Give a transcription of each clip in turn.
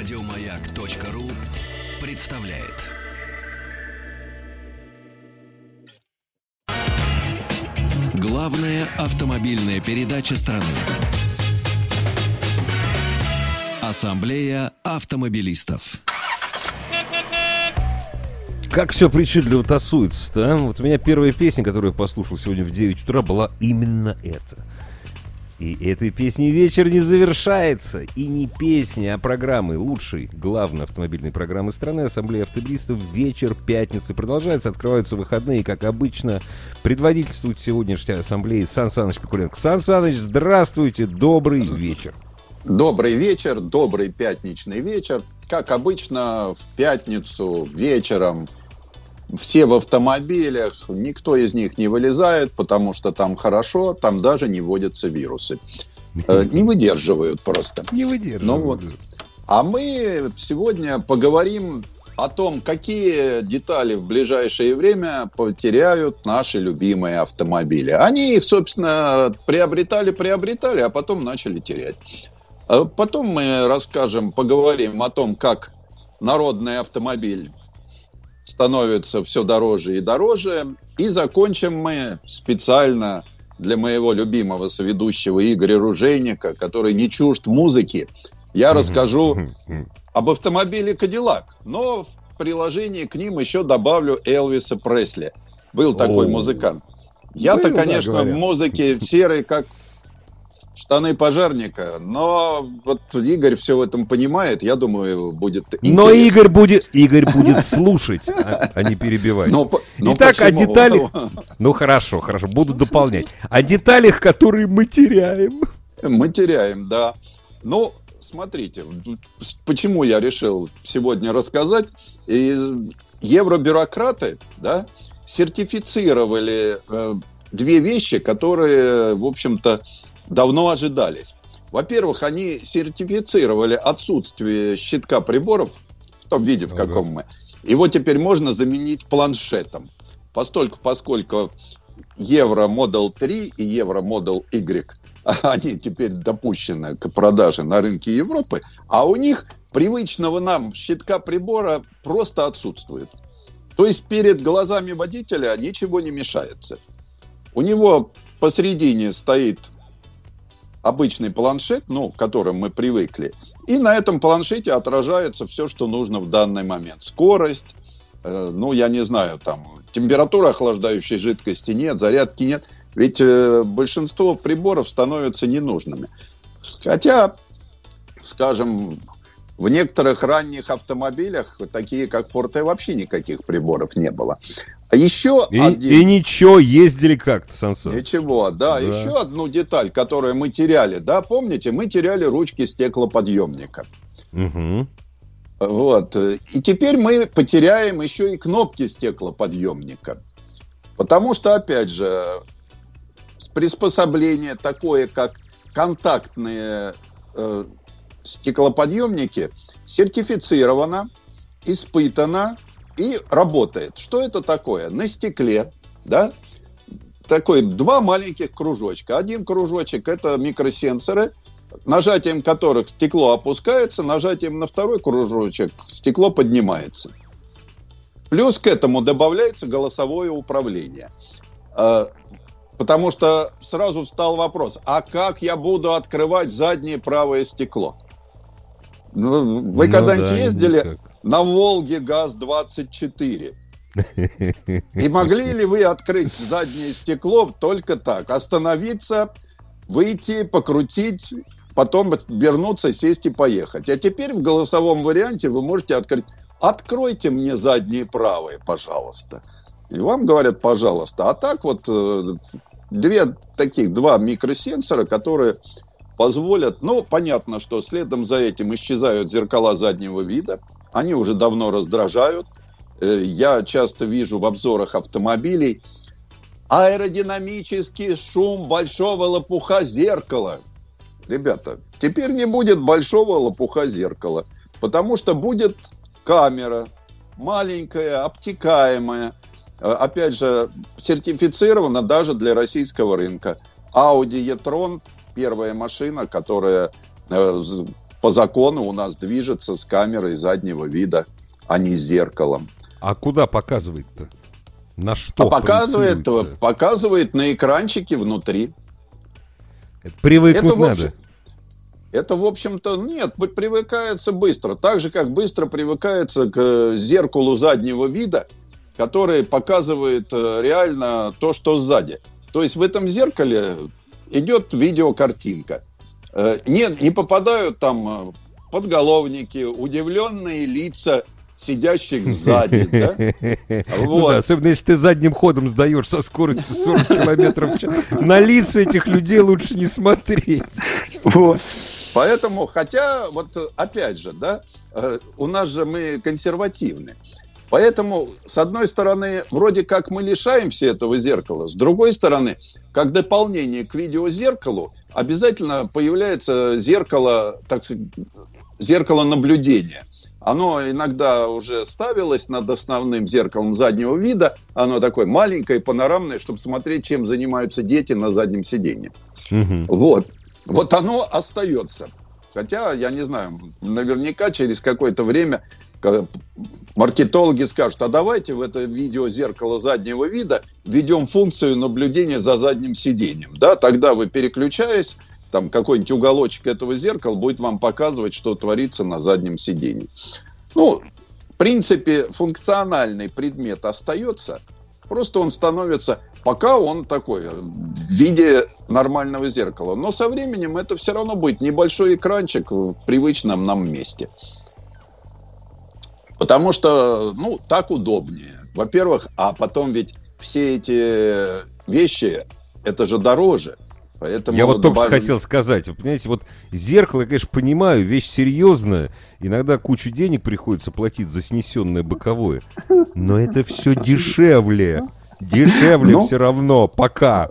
Радиомаяк.ру представляет. Главная автомобильная передача страны. Ассамблея автомобилистов. Как все причудливо тасуется-то, а? Вот у меня первая песня, которую я послушал сегодня в 9 утра, была именно эта. И этой песней вечер не завершается. И не песня, а программы лучшей, главной автомобильной программы страны Ассамблея автобилистов вечер пятницы продолжается. Открываются выходные, как обычно. Предводительствует сегодняшней ассамблеи Сан Саныч Пикуленко. Сан Саныч, здравствуйте, добрый вечер. Добрый вечер, добрый пятничный вечер. Как обычно, в пятницу вечером все в автомобилях, никто из них не вылезает, потому что там хорошо, там даже не водятся вирусы. Э, не выдерживают просто. Не выдерживают. Ну вот. А мы сегодня поговорим о том, какие детали в ближайшее время потеряют наши любимые автомобили. Они их, собственно, приобретали, приобретали, а потом начали терять. Э, потом мы расскажем, поговорим о том, как народный автомобиль становится все дороже и дороже. И закончим мы специально для моего любимого соведущего Игоря Ружейника, который не чужд музыки. Я расскажу об автомобиле Кадиллак, но в приложении к ним еще добавлю Элвиса Пресли. Был такой музыкант. Я-то, конечно, в музыке серый, как штаны пожарника. Но вот Игорь все в этом понимает. Я думаю, будет интересно. Но Игорь будет, Игорь будет слушать, а, а не перебивать. Но, но Итак, о деталях... Ну хорошо, хорошо, буду дополнять. О деталях, которые мы теряем. Мы теряем, да. Ну, смотрите, почему я решил сегодня рассказать. И евробюрократы, да, сертифицировали э, две вещи, которые, в общем-то, давно ожидались. Во-первых, они сертифицировали отсутствие щитка приборов в том виде, в каком ага. мы. Его теперь можно заменить планшетом. Постольку, поскольку Евро Model 3 и Евро Model Y, они теперь допущены к продаже на рынке Европы, а у них привычного нам щитка прибора просто отсутствует. То есть перед глазами водителя ничего не мешается. У него посередине стоит обычный планшет, ну, к которым мы привыкли, и на этом планшете отражается все, что нужно в данный момент. Скорость, э, ну, я не знаю, там, температура охлаждающей жидкости нет, зарядки нет. Ведь э, большинство приборов становятся ненужными. Хотя, скажем, в некоторых ранних автомобилях, такие как Forte, вообще никаких приборов не было. А еще и, один... и ничего, ездили как-то, Сансон. Ничего, да, да. Еще одну деталь, которую мы теряли, да, помните, мы теряли ручки стеклоподъемника. Угу. Вот. И теперь мы потеряем еще и кнопки стеклоподъемника. Потому что, опять же, приспособление такое, как контактные э, стеклоподъемники сертифицировано, испытано и работает. Что это такое? На стекле, да, такой два маленьких кружочка. Один кружочек – это микросенсоры, нажатием которых стекло опускается, нажатием на второй кружочек стекло поднимается. Плюс к этому добавляется голосовое управление. А, потому что сразу встал вопрос, а как я буду открывать заднее правое стекло? Ну, вы ну, когда-нибудь да, ездили никак. На Волге ГАЗ-24? И могли ли вы открыть заднее стекло только так? Остановиться, выйти, покрутить, потом вернуться, сесть и поехать. А теперь в голосовом варианте вы можете открыть. Откройте мне задние правые, пожалуйста. И вам говорят, пожалуйста. А так вот э, две таких, два микросенсора, которые позволят, ну, понятно, что следом за этим исчезают зеркала заднего вида, они уже давно раздражают. Э, я часто вижу в обзорах автомобилей аэродинамический шум большого лопуха зеркала. Ребята, теперь не будет большого лопуха зеркала, потому что будет камера маленькая, обтекаемая, э, опять же, сертифицирована даже для российского рынка. Audi e-tron первая машина, которая э, по закону у нас движется с камерой заднего вида, а не с зеркалом. А куда показывает-то? На что? А показывает, показывает на экранчике внутри. Это Привыкнуть Это, надо. общем- Это, в общем-то, нет, при- привыкается быстро. Так же, как быстро привыкается к э, зеркалу заднего вида, которое показывает э, реально то, что сзади. То есть в этом зеркале идет видеокартинка. Э, Не, не попадают там э, подголовники, удивленные лица сидящих сзади. да? Ну Вот. да, особенно если ты задним ходом сдаешь со скоростью 40 километров в час. На лица этих людей лучше не смотреть. Вот. Поэтому, хотя, вот опять же, да, э, у нас же мы консервативны. Поэтому, с одной стороны, вроде как мы лишаемся этого зеркала, с другой стороны, как дополнение к видеозеркалу, обязательно появляется зеркало, так сказать, зеркало наблюдения. Оно иногда уже ставилось над основным зеркалом заднего вида. Оно такое маленькое, панорамное, чтобы смотреть, чем занимаются дети на заднем сиденье. Мгм. Вот. Вот оно остается. Хотя, я не знаю, наверняка через какое-то время маркетологи скажут, а давайте в это видео зеркало заднего вида введем функцию наблюдения за задним сиденьем. Да, тогда вы переключаясь, там какой-нибудь уголочек этого зеркала будет вам показывать, что творится на заднем сиденье. Ну, в принципе, функциональный предмет остается, просто он становится, пока он такой, э, в виде нормального зеркала. Но со временем это все равно будет небольшой экранчик в привычном нам месте. Потому что, ну, так удобнее. Во-первых, а потом ведь все эти вещи, это же дороже. Поэтому Я вот только добавили- хотел сказать, вы понимаете, вот зеркало, я, конечно, понимаю, вещь серьезная, иногда кучу денег приходится платить за снесенное боковое, но это все дешевле, дешевле Ну. все равно, пока.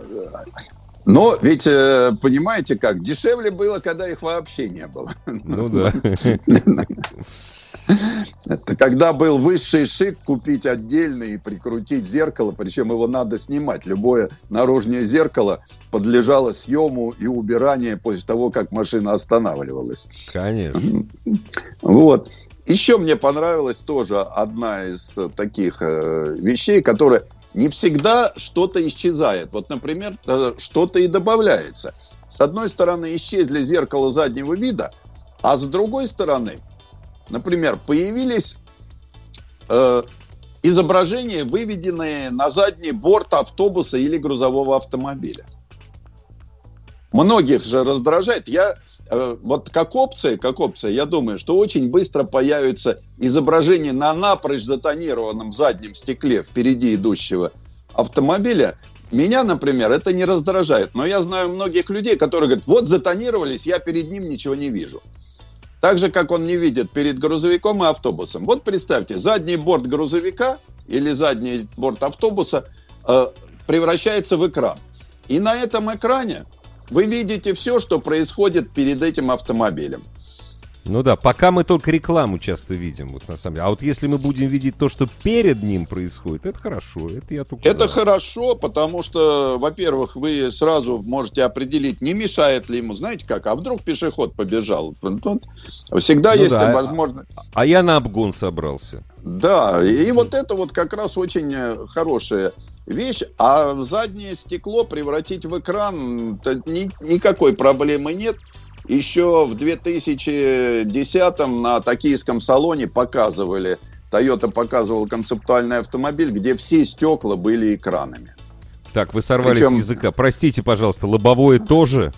Но ведь, э, понимаете как, дешевле было, когда их вообще не было. Ну да. Это когда был высший шик купить отдельно и прикрутить зеркало, причем его надо снимать. Любое наружное зеркало подлежало съему и убиранию после того, как машина останавливалась. Конечно. Вот. Еще мне понравилась тоже одна из таких э, вещей, которая не всегда что-то исчезает. Вот, например, э, что-то и добавляется. С одной стороны, исчезли зеркало заднего вида, а с другой стороны, например, появились э, изображения, выведенные на задний борт автобуса или грузового автомобиля. Многих же раздражает. Я э, вот как опция, как опция, я думаю, что очень быстро появится изображение на напрочь затонированном заднем стекле впереди идущего автомобиля. Меня, например, это не раздражает. Но я знаю многих людей, которые говорят, вот затонировались, я перед ним ничего не вижу. Так же, как он не видит перед грузовиком и автобусом. Вот представьте, задний борт грузовика или задний борт автобуса э, превращается в экран. И на этом экране вы видите все, что происходит перед этим автомобилем. Ну да, пока мы только рекламу часто видим, вот на самом деле. А вот если мы будем видеть то, что перед ним происходит, это хорошо. Это я только Это за. хорошо, потому что, во-первых, вы сразу можете определить, не мешает ли ему, знаете как, а вдруг пешеход побежал. Тут всегда Ну есть да. возможность. А я на обгон собрался. Да, и вот это вот как раз очень э, хорошая вещь. А заднее стекло превратить в экран, никакой проблемы нет. Еще в 2010-м на токийском салоне показывали, Toyota показывал концептуальный автомобиль, где все стекла были экранами. Так, вы сорвались Причем- с языка. Простите, пожалуйста, лобовое тоже?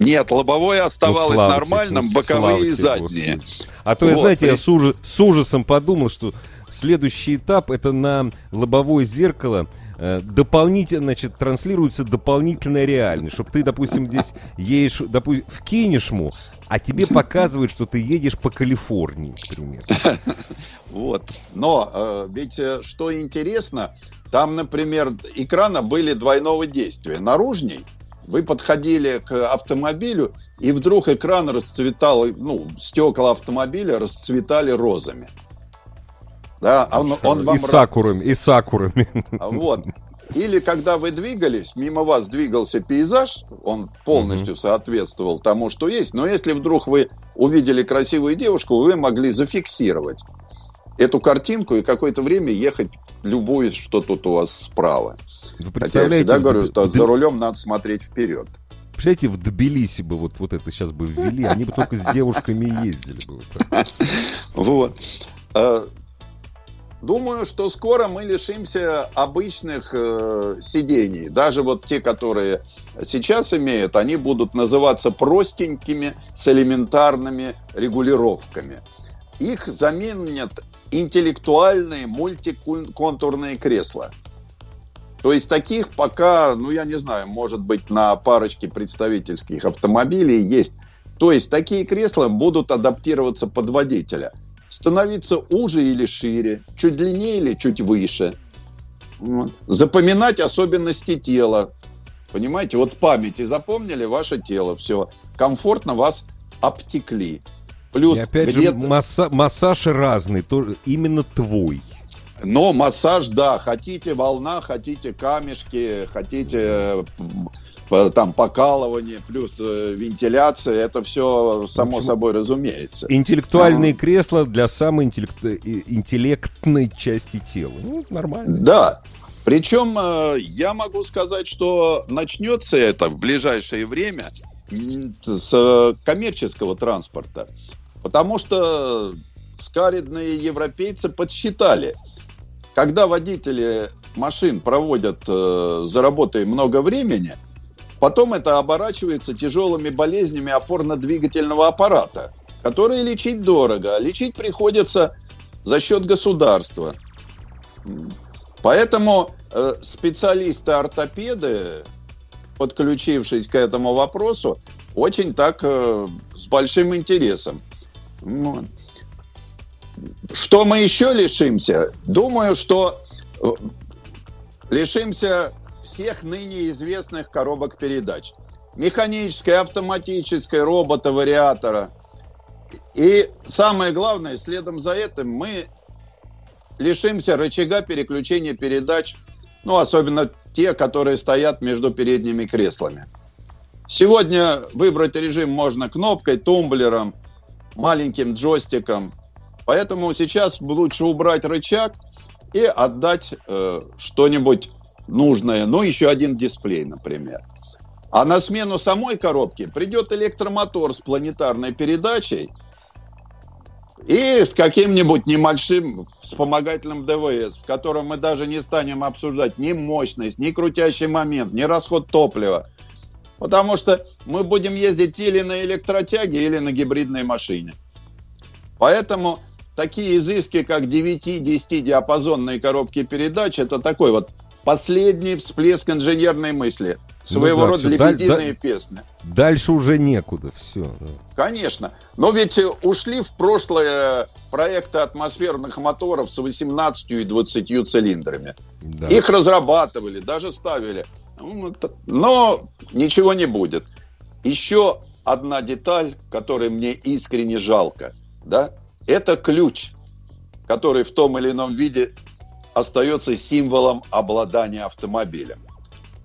Нет, лобовое оставалось Ну, нормальным, тебе, боковые и задние. Господи. А то, я, Вот, знаете, я при- с, ужа- с ужасом подумал, что следующий этап это на лобовое зеркало дополнительно, значит, транслируется дополнительная реальность. Чтобы ты, допустим, здесь едешь, допустим, в Кинешму, а тебе показывают, что ты едешь по Калифорнии, к примеру. Вот. Но э, ведь э, что интересно, там, например, экрана были двойного действия. Наружней вы подходили к автомобилю, и вдруг экран расцветал, ну, стекла автомобиля расцветали розами. Да, он, он и вам сакурами, и сакурами. А Вот. Или когда вы двигались, мимо вас двигался пейзаж, он полностью соответствовал тому, что есть. Но если вдруг вы увидели красивую девушку, вы могли зафиксировать эту картинку и какое-то время ехать, любуясь, что тут у вас справа. Вы Хотя я всегда говорю, что за рулем надо смотреть вперед. Представляете, в Тбилиси бы вот, вот это сейчас бы ввели, они бы только с девушками ездили бы. вот. Э, Думаю, что скоро мы лишимся обычных э, сидений. Даже вот те, которые сейчас имеют, они будут называться простенькими с элементарными регулировками. Их заменят интеллектуальные мультиконтурные кресла. То есть таких пока, ну я не знаю, может быть на парочке представительских автомобилей есть. То есть такие кресла будут адаптироваться под водителя. Становиться уже или шире, чуть длиннее или чуть выше. Вот. Запоминать особенности тела. Понимаете, вот памяти запомнили ваше тело, все. Комфортно вас обтекли. Плюс И опять же, масса- массаж разный, то, именно твой. Но массаж, да, хотите волна, хотите камешки, хотите э, там покалывание, плюс э, вентиляция, это все само собой разумеется. Интеллектуальные кресла для самой интеллект- э, интеллектной части тела. Ну, нормально. Да. Причем я могу сказать, что начнется это в ближайшее время с коммерческого транспорта. Потому что скаридные европейцы подсчитали, когда водители машин проводят э, за работой много времени, потом это оборачивается тяжелыми болезнями опорно-двигательного аппарата, которые лечить дорого, а лечить приходится за счет государства. Поэтому э, специалисты-ортопеды, подключившись к этому вопросу, очень так э, с большим интересом. Вот. Что мы еще лишимся? Думаю, что э, лишимся всех ныне известных коробок передач. Механической, автоматической, робота, вариатора. И самое главное, следом за этим мы лишимся рычага переключения передач, ну, особенно те, которые стоят между передними креслами. Сегодня выбрать режим можно кнопкой, тумблером, маленьким джойстиком. Поэтому сейчас лучше убрать рычаг и отдать э, что-нибудь нужное. Ну, еще один дисплей, например. А на смену самой коробки придет электромотор с планетарной передачей и с каким-нибудь небольшим вспомогательным ДВС, в котором мы даже не станем обсуждать ни мощность, ни крутящий момент, ни расход топлива. Потому что мы будем ездить или на электротяге, или на гибридной машине. Поэтому такие изыски, как 9-10 диапазонные коробки передач, это такой вот последний всплеск инженерной мысли. Своего Ну да, рода да- лебединые да- песни. Дальше уже некуда, все. Конечно. Но ведь э, ушли в прошлое проекты атмосферных моторов с 18 и 20 цилиндрами. Да. Их разрабатывали, даже ставили. Ну, это- Но ничего не будет. Еще одна деталь, которой мне искренне жалко, да, это ключ, который в том или ином виде остается символом обладания автомобилем.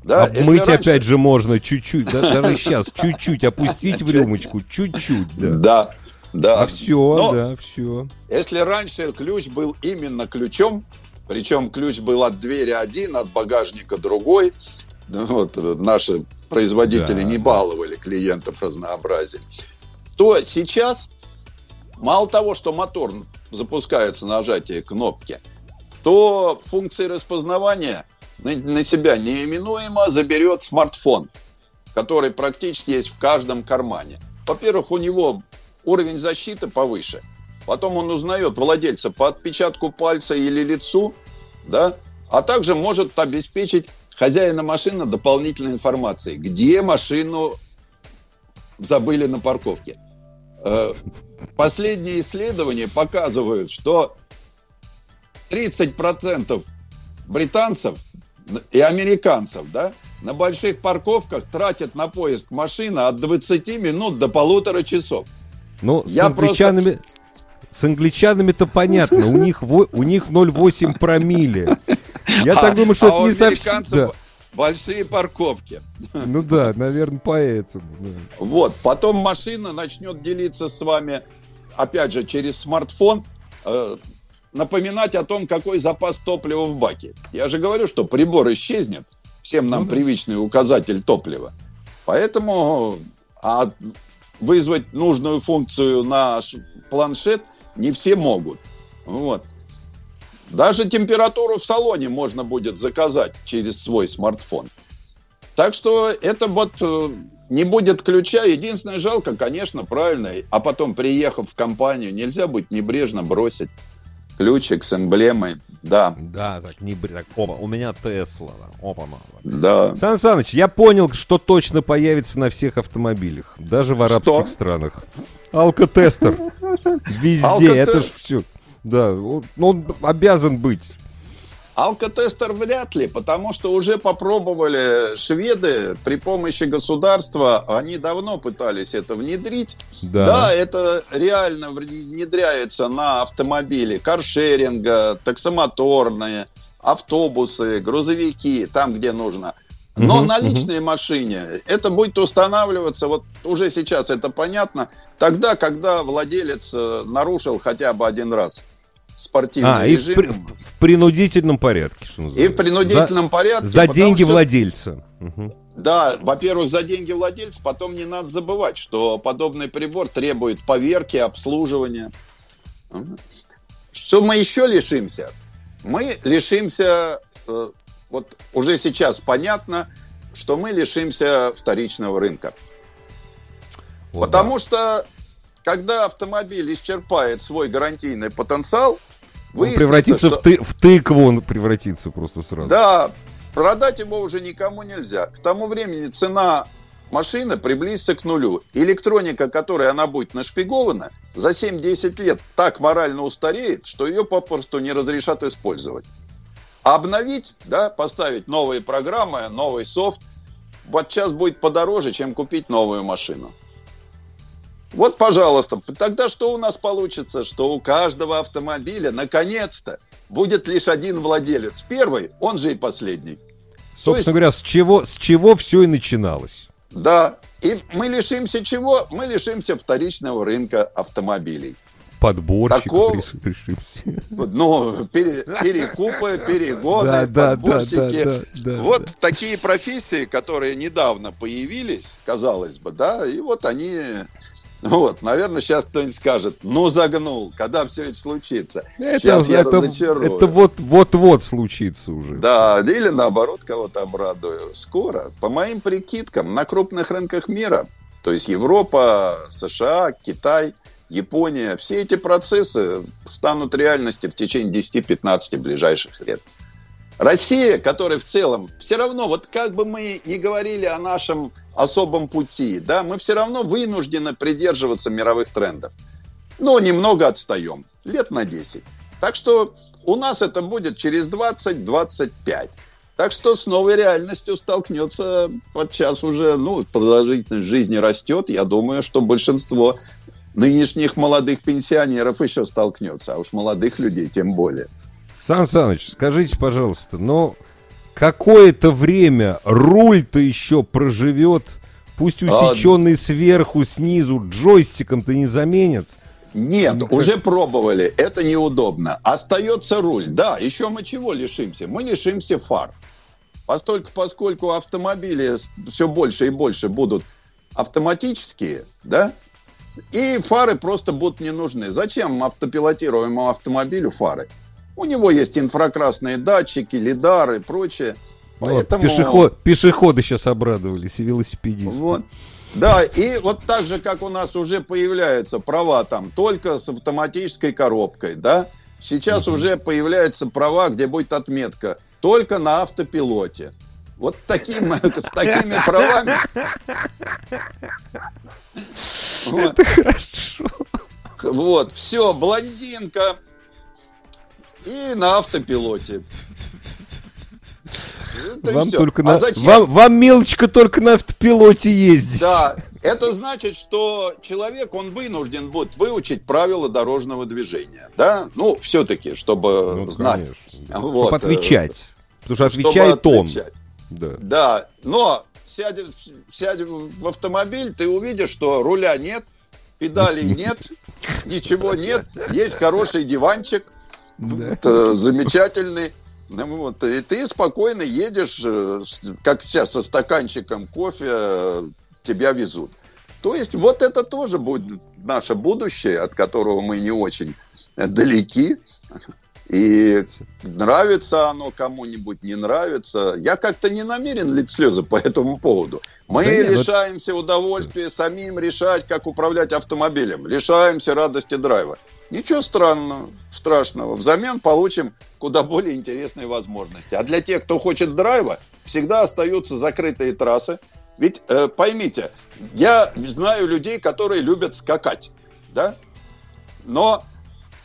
Да, Обмыть раньше- опять же можно чуть-чуть, да, даже сейчас, чуть-чуть опустить в рюмочку, чуть-чуть, да. Да, да. А все, Но- да, все. Если раньше ключ был именно ключом, причем ключ был от двери один, от багажника другой, ну вот, э, наши производители Да. не баловали клиентов разнообразием, то сейчас мало того, что мотор запускается на нажатие кнопки, то функции распознавания на, себя неименуемо заберет смартфон, который практически есть в каждом кармане. Во-первых, у него уровень защиты повыше. Потом он узнает владельца по отпечатку пальца или лицу, да, а также может обеспечить хозяина машины дополнительной информацией, где машину забыли на парковке. Э, Последние исследования показывают, что 30% британцев и американцев, да, на больших парковках тратят на поиск машины от 20 минут до полутора часов. Ну, с Я англичанами... С англичанами-то понятно, у них, у них 0,8 промилле. Я А- так думаю, что а это не совсем... Большие парковки. Ну да, наверное, поэтому. да. Вот, потом машина начнет делиться с вами, опять же, через смартфон, э, напоминать о том, какой запас топлива в баке. Я же говорю, что прибор исчезнет, всем нам Ну да. привычный указатель топлива. Поэтому а вызвать нужную функцию на планшет не все могут. Вот. Даже температуру в салоне можно будет заказать через свой смартфон. Так что это вот э, не будет ключа. Единственное, жалко, конечно, правильно. А потом, приехав в компанию, нельзя быть небрежно бросить ключик с эмблемой. Да, Да, так, не бр- так, опа, у меня Тесла. Опа, мама. да. Сан Саныч, я понял, что точно появится на всех автомобилях, даже в арабских Что? странах. Алкотестер. Везде, это ж все. Да, он, он обязан быть. Алкотестер вряд ли, потому что уже попробовали шведы при помощи государства, они давно пытались это внедрить. Да. Да, это реально внедряется на автомобили каршеринга, таксомоторные, автобусы, грузовики, там, где нужно. Но Мгм, на личной машине это будет устанавливаться, вот уже сейчас это понятно, тогда, когда владелец э, нарушил хотя бы один раз спортивный А, и в, режим. при- в- принудительном порядке, что И называется. в принудительном порядке. За, за потому деньги что- владельца. Мгм. Да, во-первых, за деньги владельцев, потом не надо забывать, что подобный прибор требует поверки, обслуживания. Что мы еще лишимся? Мы лишимся, э, вот уже сейчас понятно, что мы лишимся вторичного рынка. Вот Потому что, когда автомобиль исчерпает свой гарантийный потенциал, да. Он превратится что- в, ты- в тыкву, он превратится просто сразу. Да, продать его уже никому нельзя. К тому времени цена машины приблизится к нулю. Электроника, которой она будет нашпигована, за 7-10 лет так морально устареет, что ее попросту не разрешат использовать. Обновить, да, поставить новые программы, новый софт, вот сейчас будет подороже, чем купить новую машину. Вот, пожалуйста, тогда что у нас получится? Что у каждого автомобиля, наконец-то, будет лишь один владелец. Первый, он же и последний. Собственно говоря, с чего, с чего все и начиналось. Да. И мы лишимся чего? Мы лишимся вторичного рынка автомобилей. Подборщиков Такого- реш- решимся. Ну, пере- перекупы, перегоны, Да, да, да, подборщики. да, да, да, вот да. такие профессии, которые недавно появились, казалось бы, да, и вот они... Вот, наверное, сейчас кто-нибудь скажет, ну загнул, когда все это случится. Это, Сейчас я это, разочарую. это вот, вот-вот случится уже. Да, или наоборот кого-то обрадую. Скоро, по моим прикидкам, на крупных рынках мира, то есть Европа, США, Китай, Япония, все эти процессы станут реальностью в течение 10-15 ближайших лет. Россия, которая в целом, все равно, вот как бы мы ни говорили о нашем особом пути, да, мы все равно вынуждены придерживаться мировых трендов. Но немного отстаем, лет на 10. Так что у нас это будет через 20-25. Так что с новой реальностью столкнется подчас уже, ну, продолжительность жизни растет. Я думаю, что большинство нынешних молодых пенсионеров еще столкнется, а уж молодых людей тем более. Сан Саныч, скажите, пожалуйста, но какое-то время руль-то еще проживет, пусть А, усеченный сверху, снизу, джойстиком-то не заменят? Нет, Ну, как- уже пробовали, это неудобно. Остается руль. Да, еще мы чего лишимся? Мы лишимся фар. Поскольку, поскольку автомобили все больше и больше будут автоматические, да, и фары просто будут не нужны. Зачем автопилотируемому автомобилю фары? У него есть инфракрасные датчики, лидары и прочее. Вот, Поэтому... пешеход- пешеходы сейчас обрадовались, и велосипедисты. Вот. Да, и вот так же, как у нас уже появляются права там только с автоматической коробкой, да, сейчас Мгм. уже появляются права, где будет отметка только на автопилоте. Вот таким, с такими правами. Это хорошо. вот, все, блондинка и на автопилоте. Это Вам, только А на... зачем? вам, вам, мелочка, только на автопилоте ездить. Да, это значит, что человек, он вынужден будет выучить правила дорожного движения, да? Ну, все-таки, чтобы Ну, знать. конечно. Вот, Чтоб э, отвечать. Потому что чтобы отвечает он. Да. Да, но сядь, сядь в автомобиль, ты увидишь, что руля нет, педалей нет, ничего нет, есть хороший диванчик, Да. т- замечательный. Вот, и ты спокойно едешь, э, как сейчас, со стаканчиком кофе э, тебя везут. То есть вот это тоже будет наше будущее, от которого мы не очень э, далеки. И нравится оно кому-нибудь, не нравится. Я как-то не намерен лить слезы по этому поводу. Мы Да нет, вот- лишаемся удовольствия самим решать, как управлять автомобилем. Лишаемся радости драйва. Ничего странного, страшного. Взамен получим куда более интересные возможности. А для тех, кто хочет драйва, всегда остаются закрытые трассы. Ведь э, поймите, я знаю людей, которые любят скакать, да? Но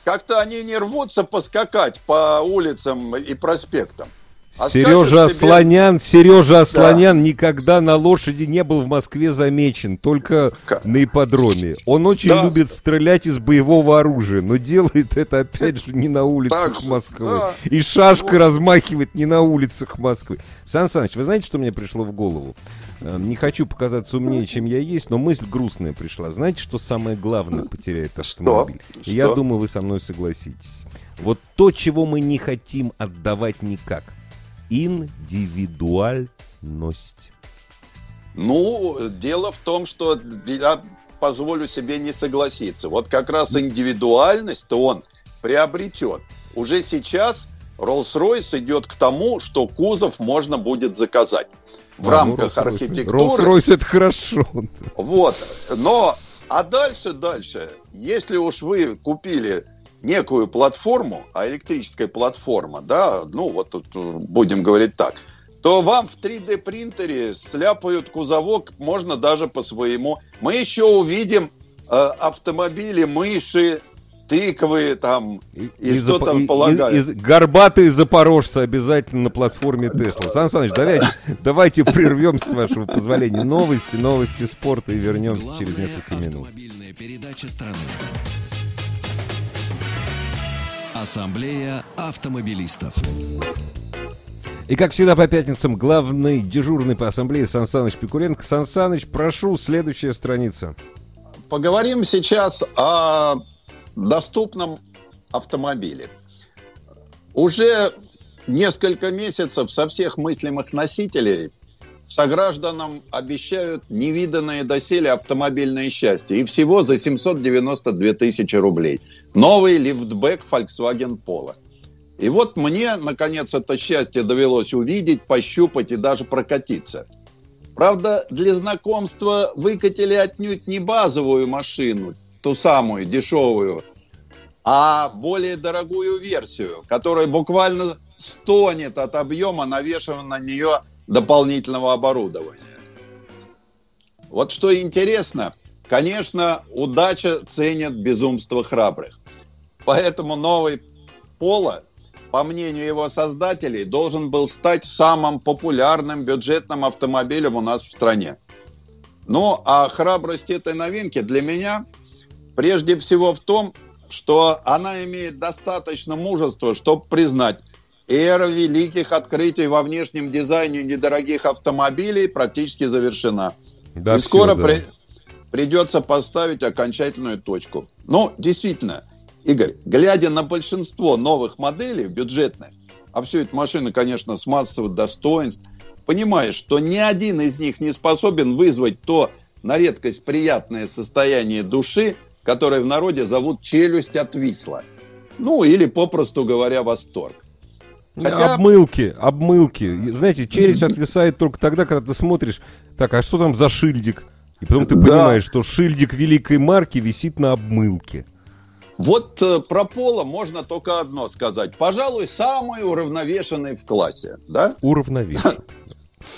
как-то они не рвутся поскакать по улицам и проспектам. А Сережа себе- Асланян, Сережа Асланян никогда на лошади не был в Москве замечен, только Ка- на ипподроме. Он очень Да. любит стрелять из боевого оружия, но делает это опять же не на улицах Так Москвы. да. И шашкой размахивает не на улицах Москвы. Сан Саныч, вы знаете, что мне пришло в голову? Э, Не хочу показаться умнее, чем я есть, но мысль грустная пришла. Знаете, что самое главное потеряет автомобиль? Что? Я Что? думаю, вы со мной согласитесь. Вот то, чего мы не хотим отдавать никак. Индивидуальность. Ну, дело в том, что я позволю себе не согласиться. Вот как раз индивидуальность-то он приобретет. Уже сейчас Rolls-Royce идет к тому, что кузов можно будет заказать. В А, рамках ну, архитектуры. Rolls-Royce это хорошо. Вот. Но, а дальше, дальше, если уж вы купили некую платформу, а электрическая платформа, да, ну вот тут э, будем говорить так, то вам в 3D принтере сляпают кузовок, можно даже по своему. Мы еще увидим э, автомобили, мыши, тыквы там. И что запа- там и- полагают? и- и горбатые запорожцы обязательно на платформе Тесла. Сан Саныч, давайте, давайте прервемся, с вашего позволения. Новости, новости спорта и вернемся через Главная несколько минут. передача страны. Ассамблея автомобилистов. И как всегда по пятницам главный дежурный по ассамблее Сан Саныч Пикуленко. Сан Саныч, прошу, следующая страница. Поговорим сейчас о доступном автомобиле. Уже несколько месяцев со всех мыслимых носителей согражданам обещают невиданное доселе автомобильное счастье. И всего за 792 тысячи рублей. Новый лифтбэк Volkswagen Polo. И вот мне, наконец, это счастье довелось увидеть, пощупать и даже прокатиться. Правда, для знакомства выкатили отнюдь не базовую машину, ту самую дешевую, а более дорогую версию, которая буквально стонет от объема навешивания на нее дополнительного оборудования. Вот что интересно, конечно, удача ценит безумство храбрых. Поэтому новый Поло, по мнению его создателей, должен был стать самым популярным бюджетным автомобилем у нас в стране. Ну, а храбрость этой новинки для меня прежде всего в том, что она имеет достаточно мужества, чтобы признать, эра великих открытий во внешнем дизайне недорогих автомобилей практически завершена. Да, и всё, скоро да. при- придется поставить окончательную точку. Ну, действительно, Игорь, глядя на большинство новых моделей бюджетных, а все это машины, конечно, с массовых достоинств, понимаешь, что ни один из них не способен вызвать то на редкость приятное состояние души, которое в народе зовут челюсть отвисла. Ну, или, попросту говоря, восторг. Хотя- Обмылки, обмылки. Знаете, челюсть отвисает только тогда, когда ты смотришь, так, а что там за шильдик? И потом ты Да. понимаешь, что шильдик великой марки висит на обмылке. Вот э, про Пола можно только одно сказать. Пожалуй, самый уравновешенный в классе. Да? Уравновешен.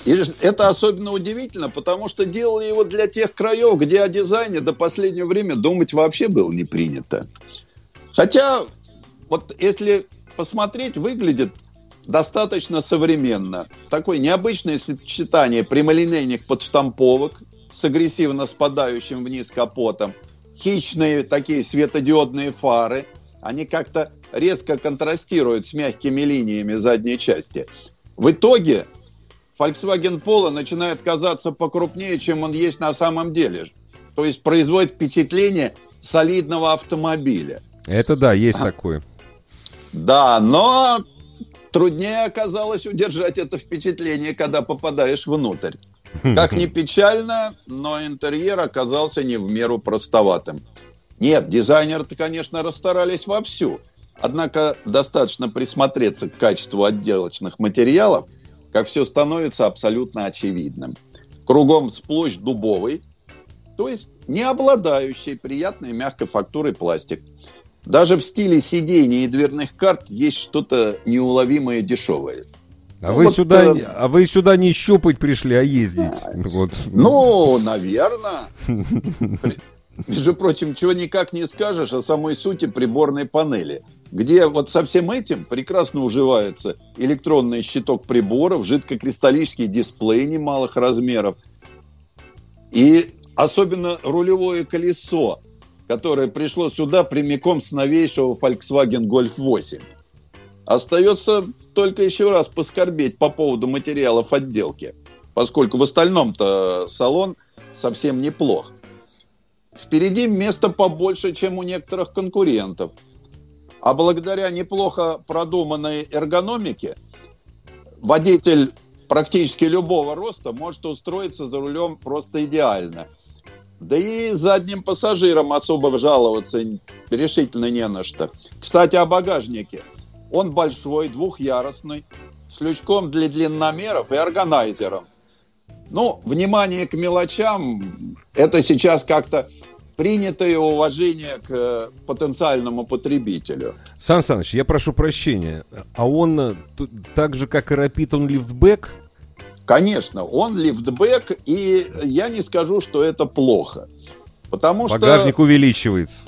И это особенно удивительно, потому что делали его для тех краев, где о дизайне до последнего времени думать вообще было не принято. Хотя, вот если посмотреть, выглядит достаточно современно. Такое необычное сочетание прямолинейных подштамповок с агрессивно спадающим вниз капотом, хищные такие светодиодные фары, они как-то резко контрастируют с мягкими линиями задней части. В итоге Volkswagen Polo начинает казаться покрупнее, чем он есть на самом деле. То есть производит впечатление солидного автомобиля. Это да, есть такое. Да, но труднее оказалось удержать это впечатление, когда попадаешь внутрь. Как ни печально, но интерьер оказался не в меру простоватым. Нет, дизайнеры-то, конечно, расстарались вовсю. Однако достаточно присмотреться к качеству отделочных материалов, как все становится абсолютно очевидным. Кругом сплошь дубовый, то есть не обладающий приятной мягкой фактурой пластик. Даже в стиле сидений и дверных карт есть что-то неуловимое дешевое. А, ну, вы вот, сюда, э... а вы сюда не щупать пришли, а ездить. Вот. Ну, наверное. Между прочим, чего никак не скажешь о самой сути приборной панели, где вот со всем этим прекрасно уживается электронный щиток приборов, жидкокристаллический дисплей немалых размеров и особенно рулевое колесо, которое пришло сюда прямиком с новейшего Volkswagen Golf 8. Остается только еще раз поскорбеть по поводу материалов отделки, поскольку в остальном-то салон совсем неплох. Впереди место побольше, чем у некоторых конкурентов. А благодаря неплохо продуманной эргономике водитель практически любого роста может устроиться за рулем просто идеально. Да и задним пассажирам особо жаловаться решительно не на что. Кстати, о багажнике. Он большой, двухъярусный, с лючком для длинномеров и органайзером. Ну, внимание к мелочам, это сейчас как-то принятое уважение к э, потенциальному потребителю. Сан Саныч, я прошу прощения, а он э, так же, как и Rapid, он лифтбэк? Конечно, он лифтбэк, и я не скажу, что это плохо. Потому багажник что... Багажник увеличивается.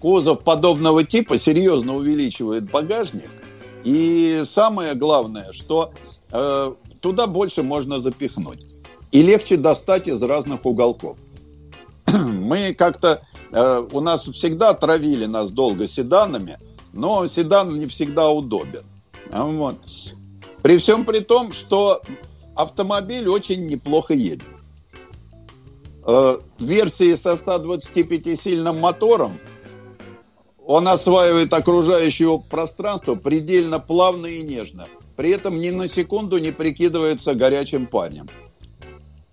Кузов подобного типа серьезно увеличивает багажник. И самое главное, что э, туда больше можно запихнуть. И легче достать из разных уголков. Мы как-то... Э, у нас всегда травили нас долго седанами, но седан не всегда удобен. Вот. При всем при том, что автомобиль очень неплохо едет. Э, версии со 125-сильным мотором он осваивает окружающее пространство предельно плавно и нежно. При этом ни на секунду не прикидывается горячим парнем.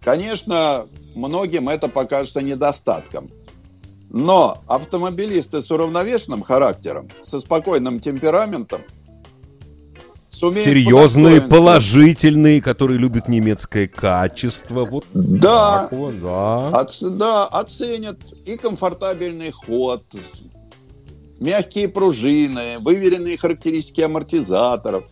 Конечно, многим это покажется недостатком. Но автомобилисты с уравновешенным характером, со спокойным темпераментом – сумеет Серьезные, положительные, которые любят немецкое качество. Вот да, вот, да. Оц, да, оценят и комфортабельный ход, мягкие пружины, выверенные характеристики амортизаторов.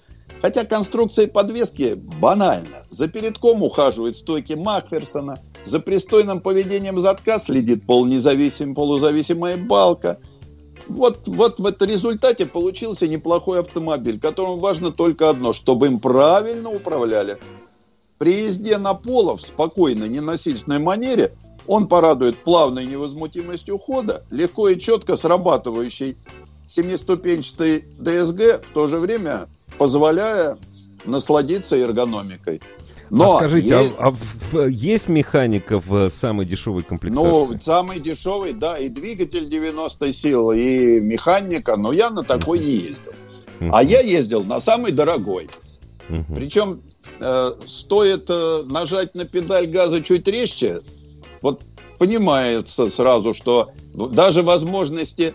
Хотя конструкция подвески банальна. За передком ухаживает стойки Макферсона, за пристойным поведением задка следит полнезависимая, полузависимая балка – вот, вот в этом результате получился неплохой автомобиль, которому важно только одно, чтобы им правильно управляли. При езде на поло в спокойной, ненасильственной манере он порадует плавной невозмутимостью хода, легко и четко срабатывающей семиступенчатой ДСГ, в то же время позволяя насладиться эргономикой. Но а скажите, есть... а, а есть механика в самой дешевой комплектации? Ну, самый дешевый, да, и двигатель 90 сил, и механика, но я на такой не ездил. А я ездил на самый дорогой. Причем э, стоит э, нажать на педаль газа чуть резче, вот понимается сразу, что даже возможности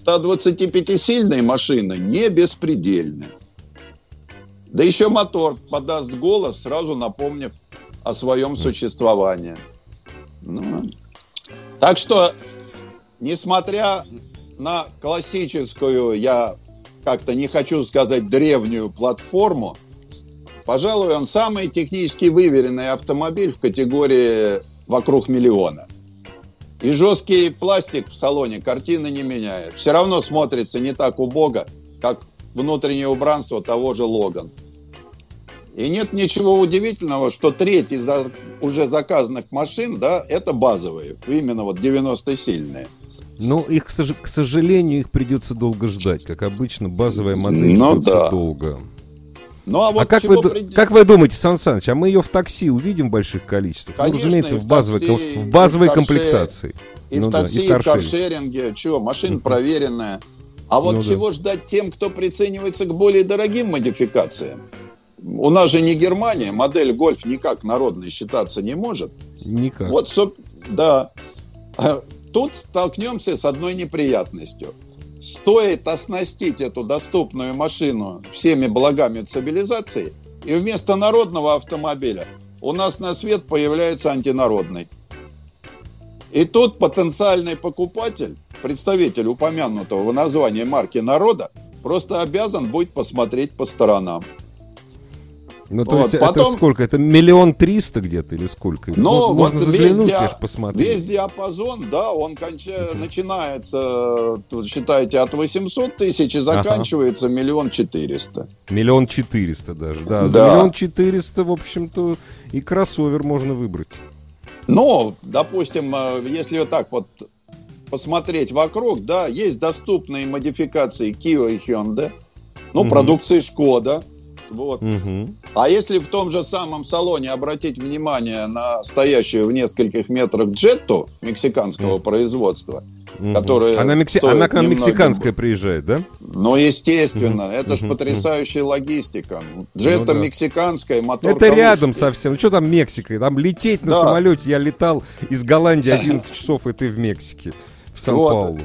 125-сильной э, машины не беспредельны. Да еще мотор подаст голос, сразу напомнив о своем существовании. Ну, так что, несмотря на классическую, я как-то не хочу сказать древнюю платформу, пожалуй, он самый технически выверенный автомобиль в категории вокруг миллиона. И жесткий пластик в салоне картины не меняет. Все равно смотрится не так убого, как внутреннее убранство того же Логан. И нет ничего удивительного, что треть из уже заказанных машин, да, это базовые, именно вот 90-сильные. Ну, их, к сожалению, их придется долго ждать. Как обычно, базовая модель ну, да. долго. Ну а вот а как вы, прид- как вы думаете, Сан Саныч, а мы ее в такси увидим в больших количествах? Конечно, ну, разумеется, и в базовой, такси, в и базовой в каршере, комплектации. И Ну в да, такси, и и в каршеринге. Чего, машина проверенная. А вот Ну да. чего ждать тем, кто приценивается к более дорогим модификациям? У нас же не Германия, модель гольф никак народной считаться не может. Никак. Вот, да. А Тут столкнемся с одной неприятностью. Стоит оснастить эту доступную машину всеми благами цивилизации, и вместо народного автомобиля у нас на свет появляется антинародный. И тут потенциальный покупатель, представитель упомянутого в названии марки народа, просто обязан будет посмотреть по сторонам. Ну, то вот, есть это потом- сколько? Это миллион триста где-то или сколько? Но мо- можно вот весь, заглянуть, диа- посмотреть. весь диапазон, да, он конча- начинается, тут считайте, от 800 тысяч и заканчивается миллион четыреста. Миллион четыреста даже, да. За миллион четыреста, в общем-то, и кроссовер можно выбрать. Но, допустим, э, если вот так вот посмотреть вокруг, да, есть доступные модификации Kia и Hyundai, ну, Мгм. продукции Шкода, вот. Мгм. А если в том же самом салоне обратить внимание на стоящую в нескольких метрах джетту мексиканского Мгм. производства, Мгм. Которая Она, мекси- она к нам немного мексиканская приезжает, да? Ну, естественно, Мгм, это же мгм, потрясающая логистика. Джетта Ну да. мексиканская, мотор Это рядом калужский. совсем. Ну что там Мексика? Там лететь на Да. самолете. Я летал из Голландии 11 часов, и ты в Мексике. В Сан-Паулу.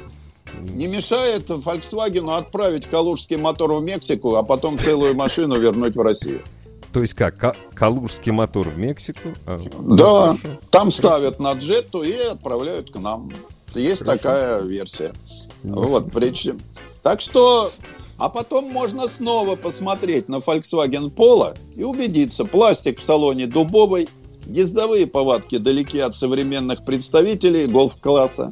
Не мешает Volkswagen отправить калужский мотор в Мексику, а потом целую машину вернуть в Россию. То есть как? Ка- Калужский мотор в Мексику? А, Да, хорошо. там ставят на джетту и отправляют к нам. Есть Хорошо. такая версия. Вот, причем. Так что, а потом можно снова посмотреть на Volkswagen Polo и убедиться, пластик в салоне дубовый, ездовые повадки далеки от современных представителей гольф-класса.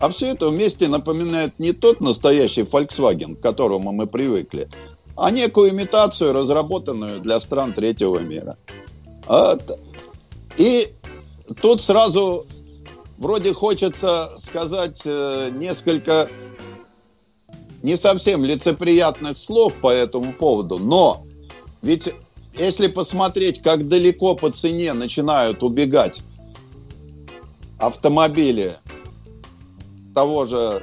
А все это вместе напоминает не тот настоящий Volkswagen, к которому мы привыкли, а некую имитацию, разработанную для стран третьего мира. Вот. И тут сразу вроде хочется сказать э, несколько не совсем лицеприятных слов по этому поводу, но ведь если посмотреть, как далеко по цене начинают убегать автомобили того же,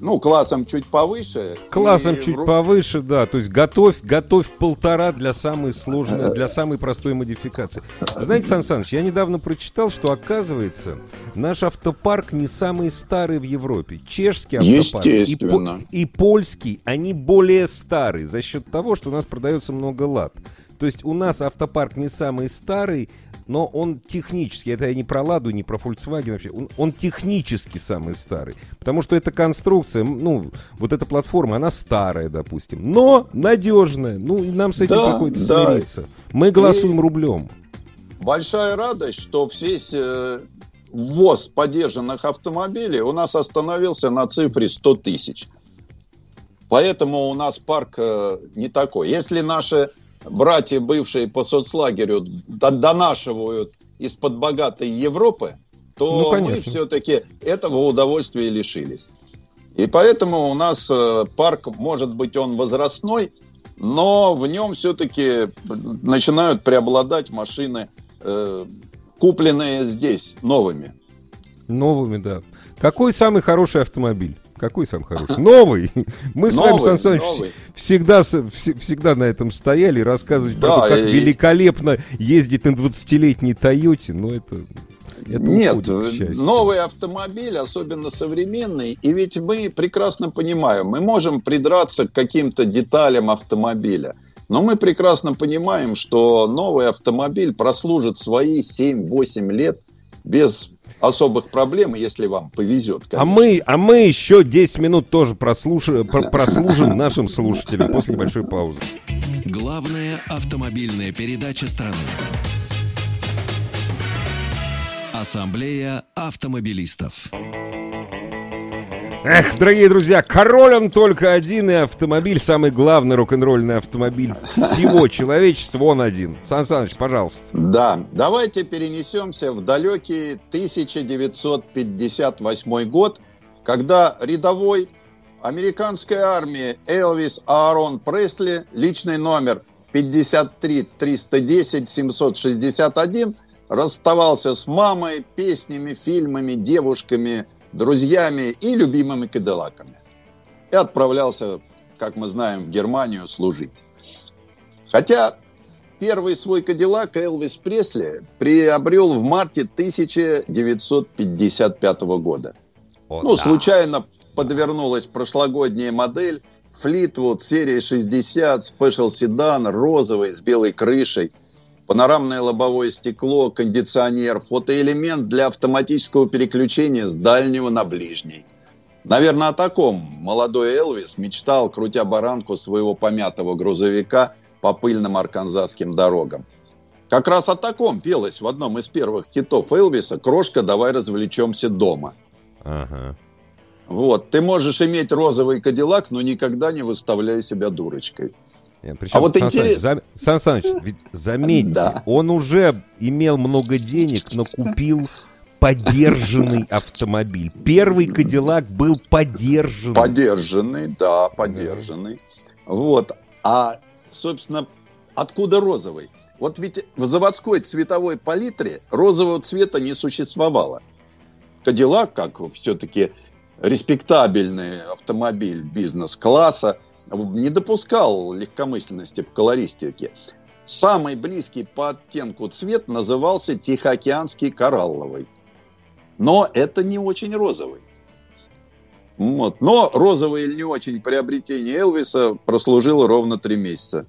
ну, классом чуть повыше. Классом и чуть повыше, да. То есть готовь, готовь полтора для самой сложной, для самой простой модификации. Знаете, Сан Саныч, я недавно прочитал, что оказывается, наш автопарк не самый старый в Европе. Чешский автопарк и, по- и польский, они более старые за счет того, что у нас продается много лад. То есть у нас автопарк не самый старый, но он технически, это я не про Ладу, не про Volkswagen вообще, он, он технически самый старый. Потому что эта конструкция, ну, вот эта платформа, она старая, допустим, но надежная. Ну, и нам с этим Да, приходится да. смириться. Мы голосуем рублем. Большая радость, что весь э, ввоз подержанных автомобилей у нас остановился на цифре 100 тысяч. Поэтому у нас парк э, не такой. Если наши братья, бывшие по соцлагерю, до- донашивают из-под богатой Европы, то Ну, мы все-таки этого удовольствия лишились. И поэтому у нас э, парк, может быть, он возрастной, но в нем все-таки начинают преобладать машины, э, купленные здесь новыми. Новыми, да. Какой самый хороший автомобиль? Какой самый хороший? Новый. Мы с вами, Сан Саныч, всегда, на этом стояли и рассказывали про то, как и- великолепно ездить на 20-летней Тойоте. Но это, это Нет, новый автомобиль, особенно современный, и ведь мы прекрасно понимаем, мы можем придраться к каким-то деталям автомобиля, но мы прекрасно понимаем, что новый автомобиль прослужит свои 7-8 лет без особых проблем, если вам повезет. А конечно. мы, а мы еще 10 минут тоже прослушаем, про- прослужим нашим слушателям после небольшой паузы. Главная автомобильная передача страны. Ассамблея автомобилистов. Эх, дорогие друзья, король он только один, и автомобиль, самый главный рок-н-ролльный автомобиль всего человечества, он один. Сан Саныч, пожалуйста. Да, давайте перенесемся в далекий 1958 год, когда рядовой американской армии Элвис Аарон Пресли, личный номер 53 310 761 расставался с мамой, песнями, фильмами, девушками, друзьями и любимыми кадиллаками. И отправлялся, как мы знаем, в Германию служить. Хотя первый свой кадиллак Элвис Пресли приобрел в марте 1955 года. О, ну, да. случайно подвернулась прошлогодняя модель Fleetwood серии 60, Special Sedan, розовый, с белой крышей, панорамное лобовое стекло, кондиционер, фотоэлемент для автоматического переключения с дальнего на ближний. Наверное, о таком молодой Элвис мечтал, крутя баранку своего помятого грузовика по пыльным арканзасским дорогам. Как раз о таком пелось в одном из первых хитов Элвиса «Крошка, давай развлечемся дома». Ага. Вот. Ты можешь иметь розовый кадиллак, но никогда не выставляй себя дурочкой. Причем, а вот Сан интерес... Саныч, Сан Саныч, ведь заметьте, да. он уже имел много денег, но купил подержанный автомобиль. Первый Кадиллак был подержанный. Подержанный, да, подержанный. Вот. А, собственно, откуда розовый? Вот ведь в заводской цветовой палитре розового цвета не существовало. Кадиллак, как все-таки респектабельный автомобиль бизнес-класса, не допускал легкомысленности в колористике. Самый близкий по оттенку цвет назывался Тихоокеанский коралловый. Но это не очень розовый. Вот. Но розовое или не очень приобретение Элвиса прослужило ровно три месяца.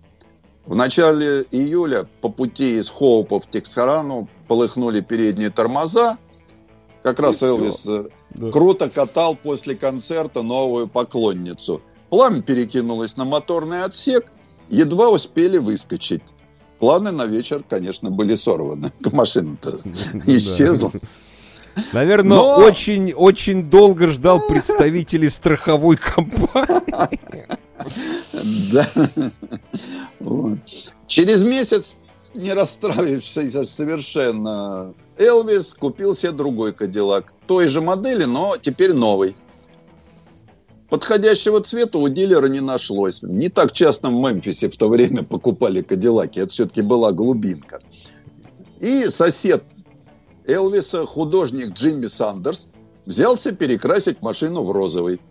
В начале июля по пути из Хоупа в Тексарану полыхнули передние тормоза. Как раз Элвис э, да. круто катал после концерта новую поклонницу. Пламя перекинулось на моторный отсек, едва успели выскочить. Планы на вечер, конечно, были сорваны. Машина-то исчезла. Наверное, Но... очень, очень долго ждал представителей страховой компании. Да. Через месяц, не расстраивавшийся совершенно, Элвис купил себе другой Кадиллак. Той же модели, но теперь новый. Подходящего цвета у дилера не нашлось. Не так часто в Мемфисе в то время покупали Кадиллаки. Это все-таки была глубинка. И сосед Элвиса, художник Джимми Сандерс, взялся перекрасить машину в розовый.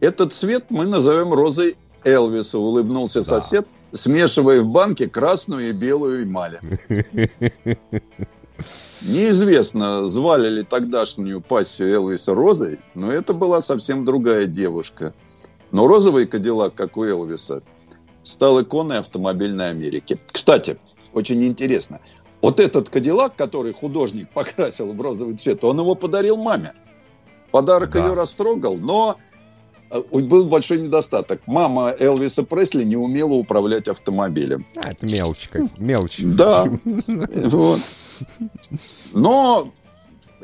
Этот цвет мы назовем розой Элвиса, улыбнулся да. сосед, смешивая в банке красную и белую эмаль. Неизвестно, звали ли тогдашнюю пассию Элвиса Розой, но это была совсем другая девушка. Но розовый кадиллак, как у Элвиса, стал иконой автомобильной Америки. Кстати, очень интересно. Вот этот кадиллак, который художник покрасил в розовый цвет, он его подарил маме. Подарок да. ее растрогал, но э, был большой недостаток. Мама Элвиса Пресли не умела управлять автомобилем. А, это мелочь, как мелочь. Да. Вот. Но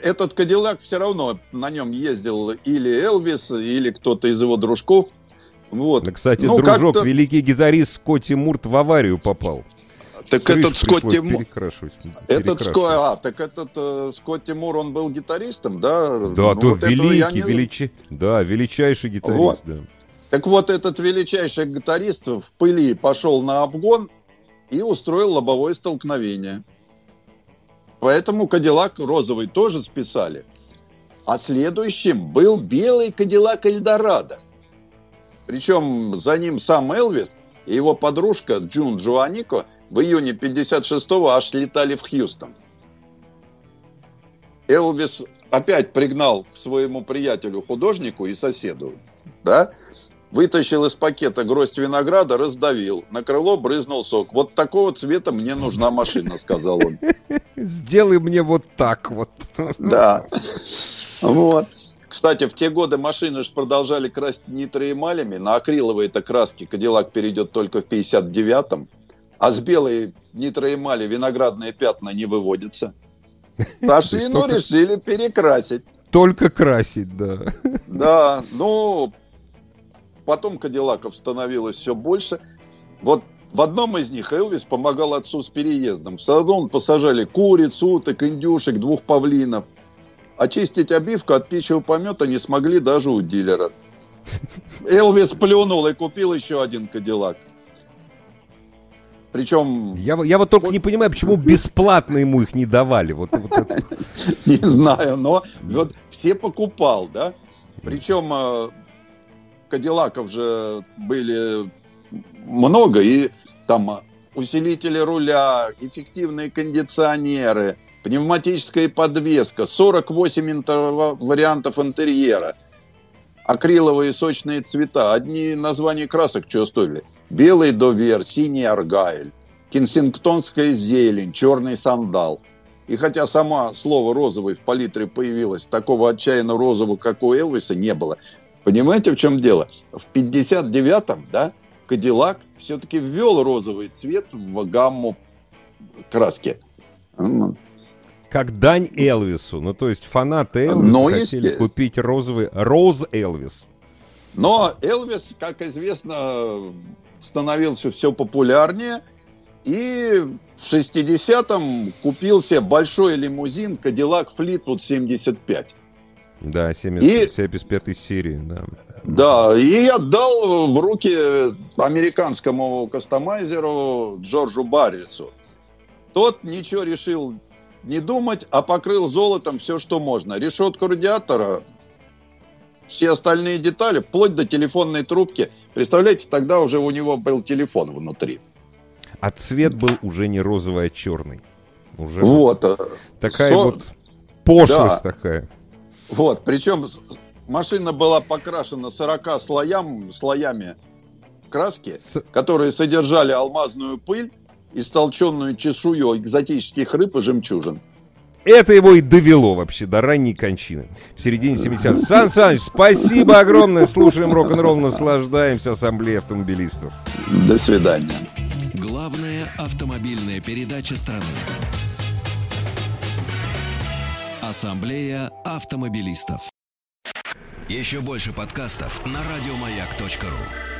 этот Кадиллак все равно на нем ездил или Элвис, или кто-то из его дружков. Вот. Да, кстати, ну, дружок, великий гитарист Скотти Мурт в аварию попал. Так Крыш этот Скотти Мур... Этот Ско... а, так этот э, Скотти Мур, он был гитаристом, да? Да, ну, то вот великий, не... величи... да, величайший гитарист, вот. да. Так вот, этот величайший гитарист в пыли пошел на обгон и устроил лобовое столкновение. Поэтому Кадиллак розовый тоже списали. А следующим был белый Кадиллак Эльдорадо. Причем за ним сам Элвис и его подружка Джун Джоанико в июне 56-го аж летали в Хьюстон. Элвис опять пригнал своему приятелю, художнику и соседу, да, Вытащил из пакета гроздь винограда, раздавил. На крыло брызнул сок. Вот такого цвета мне нужна машина, сказал он. Сделай мне вот так вот. Да. Вот. Кстати, в те годы машины же продолжали красить нитроэмалями. На акриловые-то краски Кадиллак перейдет только в 59-м. А с белой нитроэмали виноградные пятна не выводятся. Машину решили перекрасить. Только красить, да. Да, ну, Потом Кадиллаков становилось все больше. Вот в одном из них Элвис помогал отцу с переездом. В салон посажали куриц, уток, индюшек, двух павлинов. Очистить обивку от птичьего помета не смогли даже у дилера. Элвис плюнул и купил еще один Кадиллак. Причем... Я, я вот только не понимаю, почему бесплатно ему их не давали. Вот, вот это. Не знаю, но вот все покупал, да? Причем э, Кадиллаков же были много, и там усилители руля, эффективные кондиционеры, пневматическая подвеска, 48 интер- вариантов интерьера, акриловые сочные цвета. Одни названия красок что стоили? Белый довер, синий аргайль, кенсингтонская зелень, черный сандал. И хотя сама слово розовый в палитре появилось, такого отчаянно розового, как у Элвиса, не было. Понимаете, в чем дело? В 59-м, да, Кадиллак все-таки ввел розовый цвет в гамму краски. Как дань Элвису. Ну, то есть фанаты Элвиса Ну, хотели естественно. купить розовый... Роз Элвис. Но Элвис, как известно, становился все популярнее. И в 60-м купил себе большой лимузин Cadillac Fleetwood 75. Да, И- 70, 75 серии, да. Да, и отдал в руки американскому кастомайзеру Джорджу Баррису. Тот ничего решил не думать, а покрыл золотом все, что можно. Решетку радиатора, все остальные детали, вплоть до телефонной трубки. Представляете, тогда уже у него был телефон внутри. А цвет был уже не розовый, а черный. Уже Вот. э, такая со- вот пошлость Да. такая. Вот, причем машина была покрашена 40 слоям, слоями краски, С- которые содержали алмазную пыль, истолченную чешую экзотических рыб и жемчужин. Это его и довело вообще до ранней кончины. В середине 70-х. Сан Саныч, спасибо огромное. Слушаем рок-н-ролл, наслаждаемся ассамблеей автомобилистов. До свидания. Главная автомобильная передача страны. Ассамблея автомобилистов. Еще больше подкастов на радиомаяк.ру.